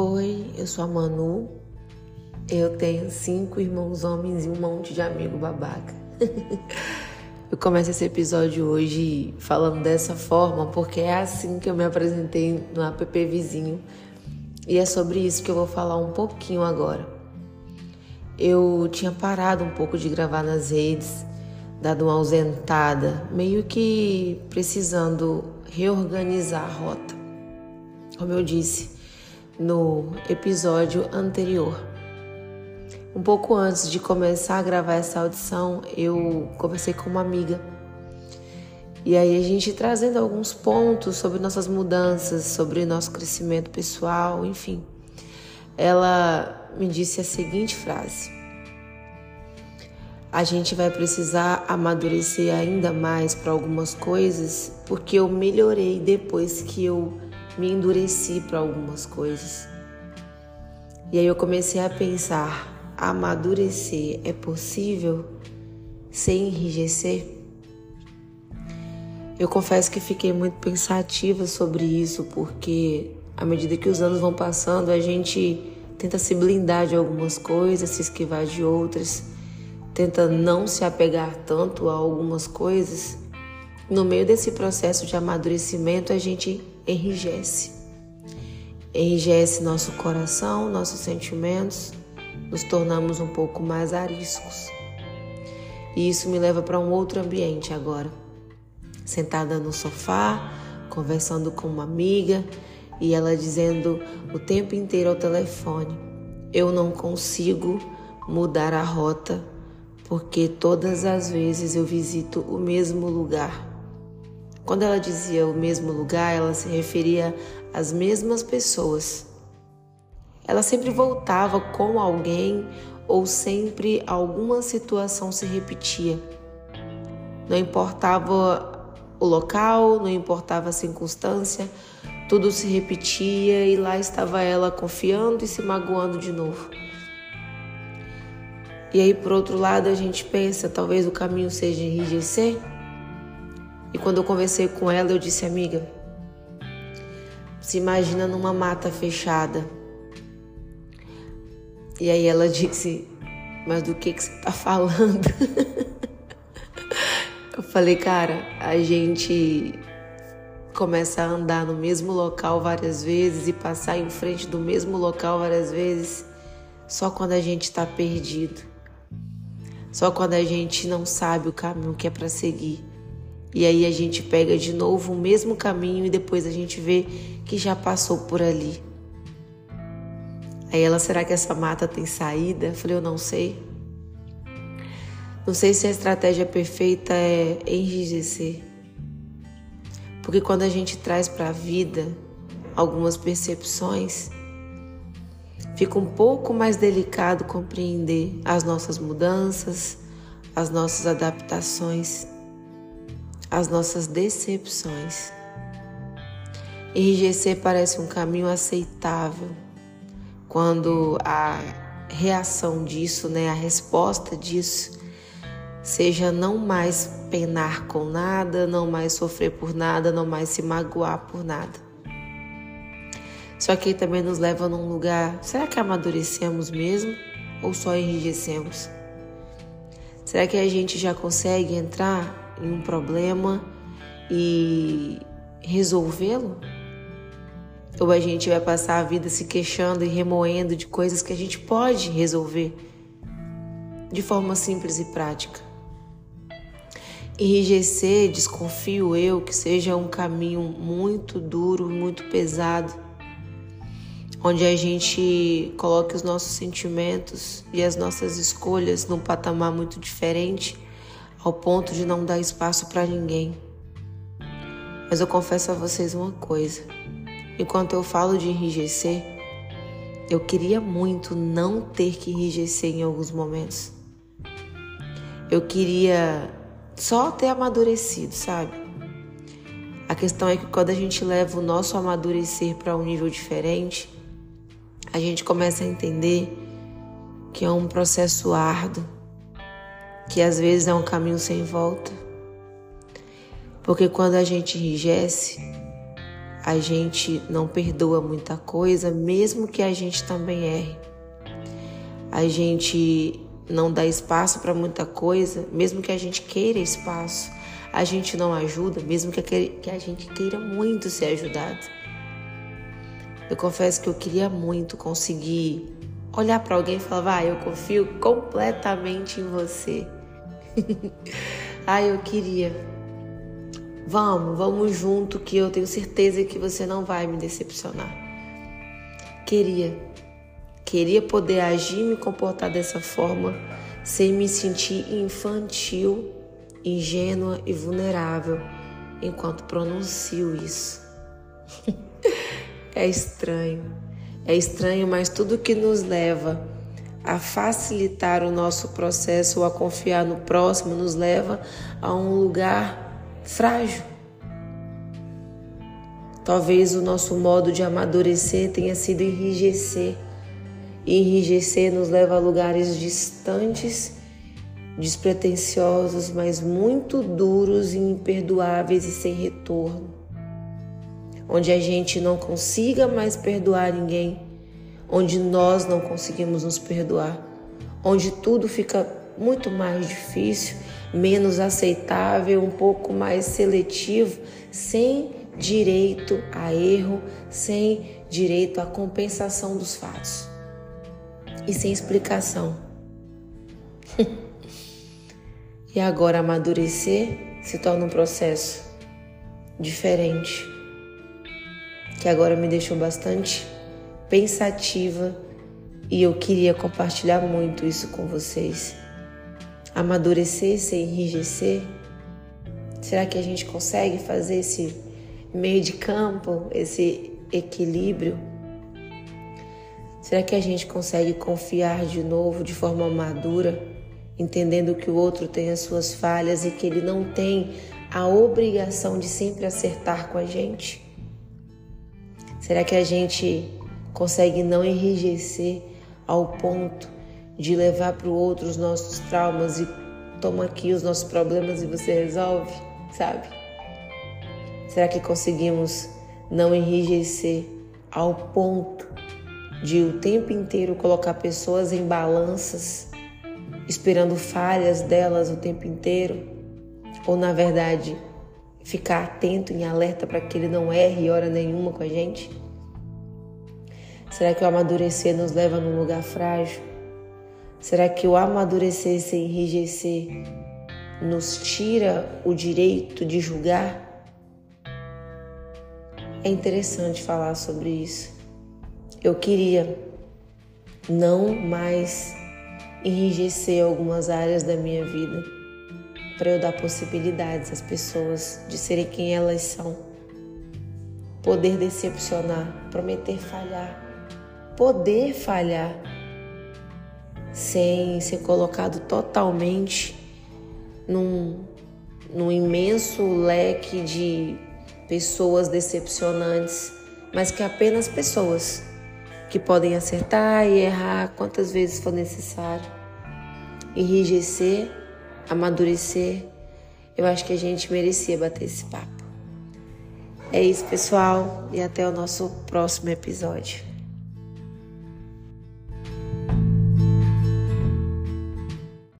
Oi, eu sou a Manu. Eu tenho cinco irmãos homens e um monte de amigo babaca. eu começo esse episódio hoje falando dessa forma porque é assim que eu me apresentei no app vizinho e é sobre isso que eu vou falar um pouquinho agora. Eu tinha parado um pouco de gravar nas redes, dado uma ausentada, meio que precisando reorganizar a rota. Como eu disse, no episódio anterior. Um pouco antes de começar a gravar essa audição, eu conversei com uma amiga. E aí a gente trazendo alguns pontos sobre nossas mudanças, sobre nosso crescimento pessoal, enfim. Ela me disse a seguinte frase: A gente vai precisar amadurecer ainda mais para algumas coisas, porque eu melhorei depois que eu me endureci para algumas coisas. E aí eu comecei a pensar: amadurecer é possível sem enrijecer? Eu confesso que fiquei muito pensativa sobre isso, porque à medida que os anos vão passando, a gente tenta se blindar de algumas coisas, se esquivar de outras, tenta não se apegar tanto a algumas coisas. No meio desse processo de amadurecimento, a gente enrijece. Enrijece nosso coração, nossos sentimentos, nos tornamos um pouco mais ariscos. E isso me leva para um outro ambiente agora. Sentada no sofá, conversando com uma amiga e ela dizendo o tempo inteiro ao telefone: Eu não consigo mudar a rota porque todas as vezes eu visito o mesmo lugar. Quando ela dizia o mesmo lugar, ela se referia às mesmas pessoas. Ela sempre voltava com alguém ou sempre alguma situação se repetia. Não importava o local, não importava a circunstância, tudo se repetia e lá estava ela confiando e se magoando de novo. E aí, por outro lado, a gente pensa, talvez o caminho seja enrijecer. E quando eu conversei com ela, eu disse, amiga, se imagina numa mata fechada. E aí ela disse, mas do que, que você tá falando? eu falei, cara, a gente começa a andar no mesmo local várias vezes e passar em frente do mesmo local várias vezes só quando a gente está perdido. Só quando a gente não sabe o caminho que é para seguir. E aí a gente pega de novo o mesmo caminho e depois a gente vê que já passou por ali. Aí ela, será que essa mata tem saída? Eu falei, eu não sei. Não sei se a estratégia perfeita é enrijecer. Porque quando a gente traz para a vida algumas percepções, fica um pouco mais delicado compreender as nossas mudanças, as nossas adaptações as nossas decepções. Enrijecer parece um caminho aceitável quando a reação disso, né, a resposta disso, seja não mais penar com nada, não mais sofrer por nada, não mais se magoar por nada. Só que também nos leva num lugar, será que amadurecemos mesmo ou só enrijecemos? Será que a gente já consegue entrar em um problema e resolvê-lo? Ou a gente vai passar a vida se queixando e remoendo de coisas que a gente pode resolver de forma simples e prática? Enrijecer, desconfio eu, que seja um caminho muito duro, muito pesado, onde a gente coloque os nossos sentimentos e as nossas escolhas num patamar muito diferente ao ponto de não dar espaço para ninguém. Mas eu confesso a vocês uma coisa: enquanto eu falo de enrijecer, eu queria muito não ter que enrijecer em alguns momentos. Eu queria só ter amadurecido, sabe? A questão é que quando a gente leva o nosso amadurecer para um nível diferente, a gente começa a entender que é um processo árduo que às vezes é um caminho sem volta. Porque quando a gente enrijece, a gente não perdoa muita coisa, mesmo que a gente também erre. A gente não dá espaço para muita coisa, mesmo que a gente queira espaço. A gente não ajuda, mesmo que a gente queira muito ser ajudado. Eu confesso que eu queria muito conseguir olhar para alguém e falar: vai, eu confio completamente em você. Ai, eu queria. Vamos, vamos junto que eu tenho certeza que você não vai me decepcionar. Queria. Queria poder agir e me comportar dessa forma sem me sentir infantil, ingênua e vulnerável enquanto pronuncio isso. é estranho. É estranho, mas tudo que nos leva a facilitar o nosso processo ou a confiar no próximo nos leva a um lugar frágil. Talvez o nosso modo de amadurecer tenha sido enrijecer. E enrijecer nos leva a lugares distantes, despretensiosos, mas muito duros e imperdoáveis e sem retorno. Onde a gente não consiga mais perdoar ninguém onde nós não conseguimos nos perdoar, onde tudo fica muito mais difícil, menos aceitável, um pouco mais seletivo, sem direito a erro, sem direito à compensação dos fatos e sem explicação. e agora amadurecer se torna um processo diferente, que agora me deixou bastante pensativa e eu queria compartilhar muito isso com vocês. Amadurecer sem enrijecer. Será que a gente consegue fazer esse meio de campo, esse equilíbrio? Será que a gente consegue confiar de novo de forma madura, entendendo que o outro tem as suas falhas e que ele não tem a obrigação de sempre acertar com a gente? Será que a gente consegue não enrijecer ao ponto de levar para o outro os nossos traumas e toma aqui os nossos problemas e você resolve, sabe? Será que conseguimos não enrijecer ao ponto de o tempo inteiro colocar pessoas em balanças, esperando falhas delas o tempo inteiro? Ou na verdade, ficar atento em alerta para que ele não erre hora nenhuma com a gente? Será que o amadurecer nos leva num lugar frágil? Será que o amadurecer sem enrijecer nos tira o direito de julgar? É interessante falar sobre isso. Eu queria não mais enrijecer algumas áreas da minha vida para eu dar possibilidades às pessoas de serem quem elas são. Poder decepcionar, prometer falhar poder falhar sem ser colocado totalmente num, num imenso leque de pessoas decepcionantes, mas que apenas pessoas que podem acertar e errar quantas vezes for necessário, enrijecer, amadurecer. Eu acho que a gente merecia bater esse papo. É isso, pessoal, e até o nosso próximo episódio.